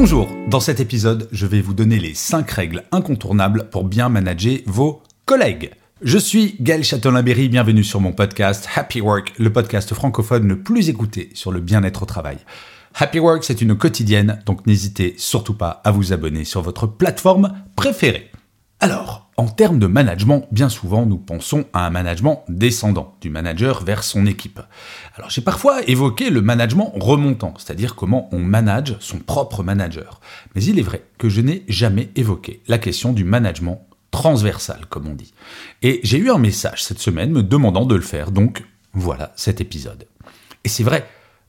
Bonjour, dans cet épisode, je vais vous donner les 5 règles incontournables pour bien manager vos collègues. Je suis Gaël Châtelain-Berry, bienvenue sur mon podcast Happy Work, le podcast francophone le plus écouté sur le bien-être au travail. Happy Work, c'est une quotidienne, donc n'hésitez surtout pas à vous abonner sur votre plateforme préférée. Alors, en termes de management, bien souvent nous pensons à un management descendant, du manager vers son équipe. Alors j'ai parfois évoqué le management remontant, c'est-à-dire comment on manage son propre manager. Mais il est vrai que je n'ai jamais évoqué la question du management transversal, comme on dit. Et j'ai eu un message cette semaine me demandant de le faire, donc voilà cet épisode. Et c'est vrai,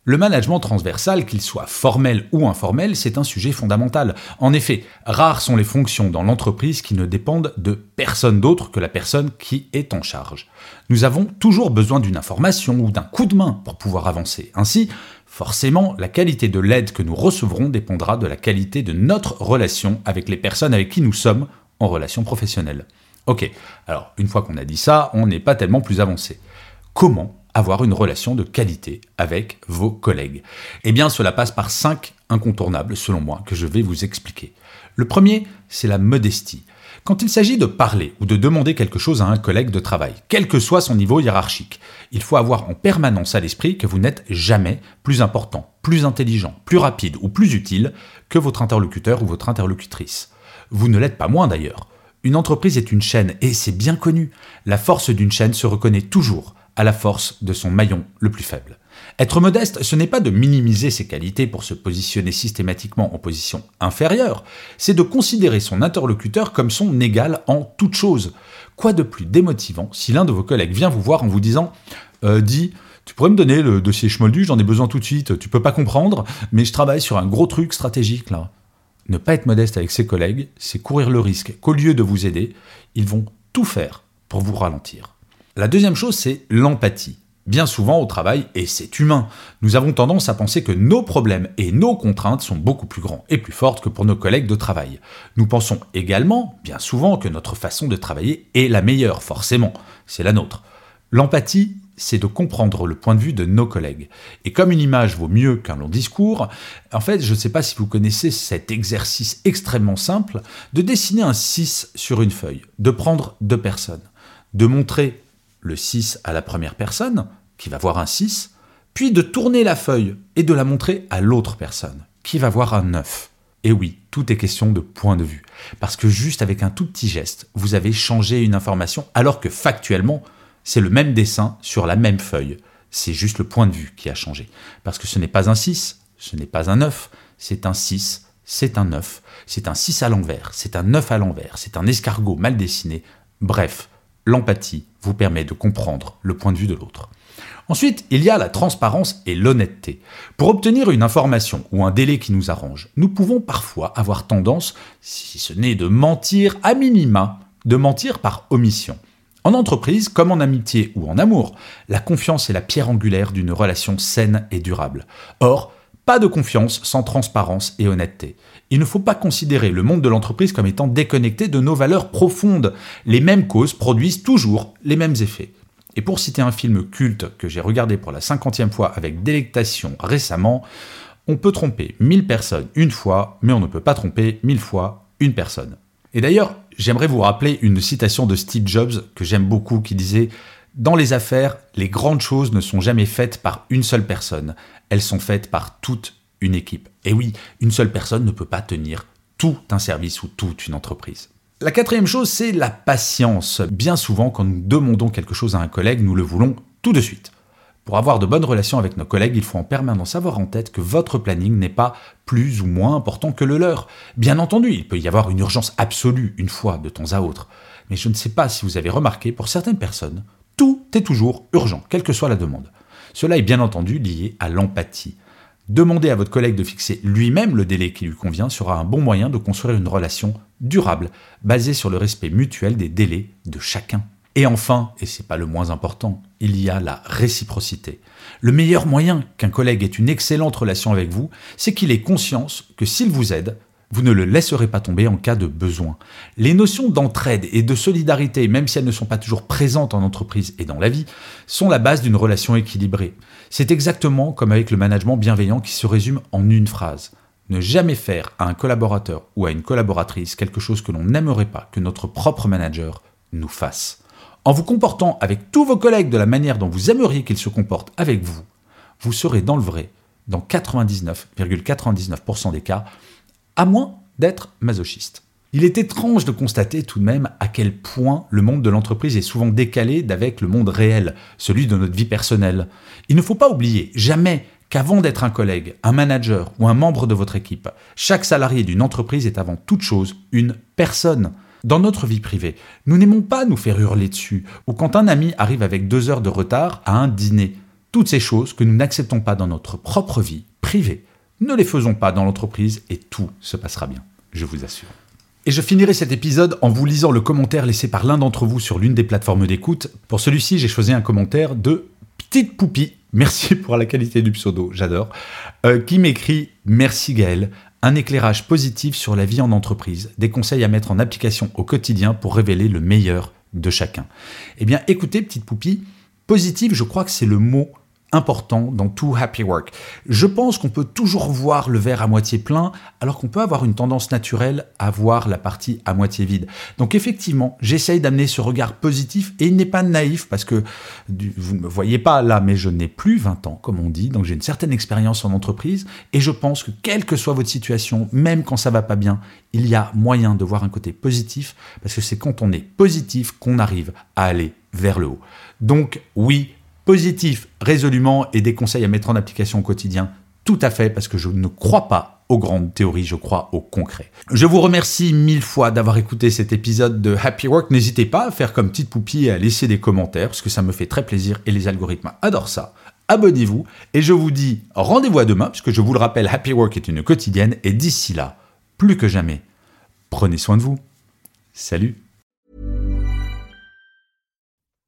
le management transversal, qu'il soit formel ou informel, c'est un sujet fondamental. En effet, rares sont les fonctions dans l'entreprise qui ne dépendent de personne d'autre que la personne qui est en charge. Nous avons toujours besoin d'une information ou d'un coup de main pour pouvoir avancer. Ainsi, forcément, la qualité de l'aide que nous recevrons dépendra de la qualité de notre relation avec les personnes avec qui nous sommes en relation professionnelle. Ok, alors une fois qu'on a dit ça, on n'est pas tellement plus avancé. Comment avoir une relation de qualité avec vos collègues Eh bien, cela passe par cinq incontournables, selon moi, que je vais vous expliquer. Le premier, c'est la modestie. Quand il s'agit de parler ou de demander quelque chose à un collègue de travail, quel que soit son niveau hiérarchique, il faut avoir en permanence à l'esprit que vous n'êtes jamais plus important, plus intelligent, plus rapide ou plus utile que votre interlocuteur ou votre interlocutrice. Vous ne l'êtes pas moins d'ailleurs. Une entreprise est une chaîne et c'est bien connu. La force d'une chaîne se reconnaît toujours à la force de son maillon le plus faible. Être modeste, ce n'est pas de minimiser ses qualités pour se positionner systématiquement en position inférieure, c'est de considérer son interlocuteur comme son égal en toute chose. Quoi de plus démotivant si l'un de vos collègues vient vous voir en vous disant euh, Dis, tu pourrais me donner le dossier Schmoldu, j'en ai besoin tout de suite, tu peux pas comprendre, mais je travaille sur un gros truc stratégique là. Ne pas être modeste avec ses collègues, c'est courir le risque qu'au lieu de vous aider, ils vont tout faire pour vous ralentir. La deuxième chose, c'est l'empathie. Bien souvent au travail, et c'est humain, nous avons tendance à penser que nos problèmes et nos contraintes sont beaucoup plus grands et plus fortes que pour nos collègues de travail. Nous pensons également, bien souvent, que notre façon de travailler est la meilleure, forcément, c'est la nôtre. L'empathie, c'est de comprendre le point de vue de nos collègues. Et comme une image vaut mieux qu'un long discours, en fait, je ne sais pas si vous connaissez cet exercice extrêmement simple de dessiner un 6 sur une feuille, de prendre deux personnes, de montrer le 6 à la première personne, qui va voir un 6, puis de tourner la feuille et de la montrer à l'autre personne, qui va voir un 9. Et oui, tout est question de point de vue. Parce que juste avec un tout petit geste, vous avez changé une information, alors que factuellement, c'est le même dessin sur la même feuille. C'est juste le point de vue qui a changé. Parce que ce n'est pas un 6, ce n'est pas un 9, c'est un 6, c'est un 9, c'est un 6 à l'envers, c'est un 9 à l'envers, c'est un escargot mal dessiné. Bref, l'empathie vous permet de comprendre le point de vue de l'autre. Ensuite, il y a la transparence et l'honnêteté. Pour obtenir une information ou un délai qui nous arrange, nous pouvons parfois avoir tendance, si ce n'est de mentir à minima, de mentir par omission. En entreprise, comme en amitié ou en amour, la confiance est la pierre angulaire d'une relation saine et durable. Or, pas de confiance sans transparence et honnêteté. Il ne faut pas considérer le monde de l'entreprise comme étant déconnecté de nos valeurs profondes. Les mêmes causes produisent toujours les mêmes effets. Et pour citer un film culte que j'ai regardé pour la cinquantième fois avec délectation récemment, on peut tromper mille personnes une fois, mais on ne peut pas tromper mille fois une personne. Et d'ailleurs, j'aimerais vous rappeler une citation de Steve Jobs que j'aime beaucoup qui disait Dans les affaires, les grandes choses ne sont jamais faites par une seule personne, elles sont faites par toute une équipe. Et oui, une seule personne ne peut pas tenir tout un service ou toute une entreprise. La quatrième chose, c'est la patience. Bien souvent, quand nous demandons quelque chose à un collègue, nous le voulons tout de suite. Pour avoir de bonnes relations avec nos collègues, il faut en permanence avoir en tête que votre planning n'est pas plus ou moins important que le leur. Bien entendu, il peut y avoir une urgence absolue une fois de temps à autre. Mais je ne sais pas si vous avez remarqué, pour certaines personnes, tout est toujours urgent, quelle que soit la demande. Cela est bien entendu lié à l'empathie. Demander à votre collègue de fixer lui-même le délai qui lui convient sera un bon moyen de construire une relation durable, basée sur le respect mutuel des délais de chacun. Et enfin, et c'est pas le moins important, il y a la réciprocité. Le meilleur moyen qu'un collègue ait une excellente relation avec vous, c'est qu'il ait conscience que s'il vous aide, vous ne le laisserez pas tomber en cas de besoin. Les notions d'entraide et de solidarité, même si elles ne sont pas toujours présentes en entreprise et dans la vie, sont la base d'une relation équilibrée. C'est exactement comme avec le management bienveillant qui se résume en une phrase. Ne jamais faire à un collaborateur ou à une collaboratrice quelque chose que l'on n'aimerait pas que notre propre manager nous fasse. En vous comportant avec tous vos collègues de la manière dont vous aimeriez qu'ils se comportent avec vous, vous serez dans le vrai, dans 99,99% des cas, à moins d'être masochiste. Il est étrange de constater tout de même à quel point le monde de l'entreprise est souvent décalé d'avec le monde réel, celui de notre vie personnelle. Il ne faut pas oublier jamais qu'avant d'être un collègue, un manager ou un membre de votre équipe, chaque salarié d'une entreprise est avant toute chose une personne. Dans notre vie privée, nous n'aimons pas nous faire hurler dessus, ou quand un ami arrive avec deux heures de retard à un dîner. Toutes ces choses que nous n'acceptons pas dans notre propre vie privée. Ne les faisons pas dans l'entreprise et tout se passera bien, je vous assure. Et je finirai cet épisode en vous lisant le commentaire laissé par l'un d'entre vous sur l'une des plateformes d'écoute. Pour celui-ci, j'ai choisi un commentaire de Petite Poupie. Merci pour la qualité du pseudo, j'adore. Euh, qui m'écrit Merci Gaël, un éclairage positif sur la vie en entreprise, des conseils à mettre en application au quotidien pour révéler le meilleur de chacun. Eh bien, écoutez, Petite Poupie, positif, je crois que c'est le mot important dans tout happy work. Je pense qu'on peut toujours voir le verre à moitié plein, alors qu'on peut avoir une tendance naturelle à voir la partie à moitié vide. Donc effectivement, j'essaye d'amener ce regard positif, et il n'est pas naïf, parce que vous ne me voyez pas là, mais je n'ai plus 20 ans, comme on dit, donc j'ai une certaine expérience en entreprise, et je pense que quelle que soit votre situation, même quand ça va pas bien, il y a moyen de voir un côté positif, parce que c'est quand on est positif qu'on arrive à aller vers le haut. Donc oui, positif résolument et des conseils à mettre en application au quotidien tout à fait, parce que je ne crois pas aux grandes théories, je crois au concret. Je vous remercie mille fois d'avoir écouté cet épisode de Happy Work. N'hésitez pas à faire comme petite poupie et à laisser des commentaires, parce que ça me fait très plaisir et les algorithmes adorent ça. Abonnez-vous et je vous dis rendez-vous à demain, puisque je vous le rappelle, Happy Work est une quotidienne et d'ici là, plus que jamais, prenez soin de vous. Salut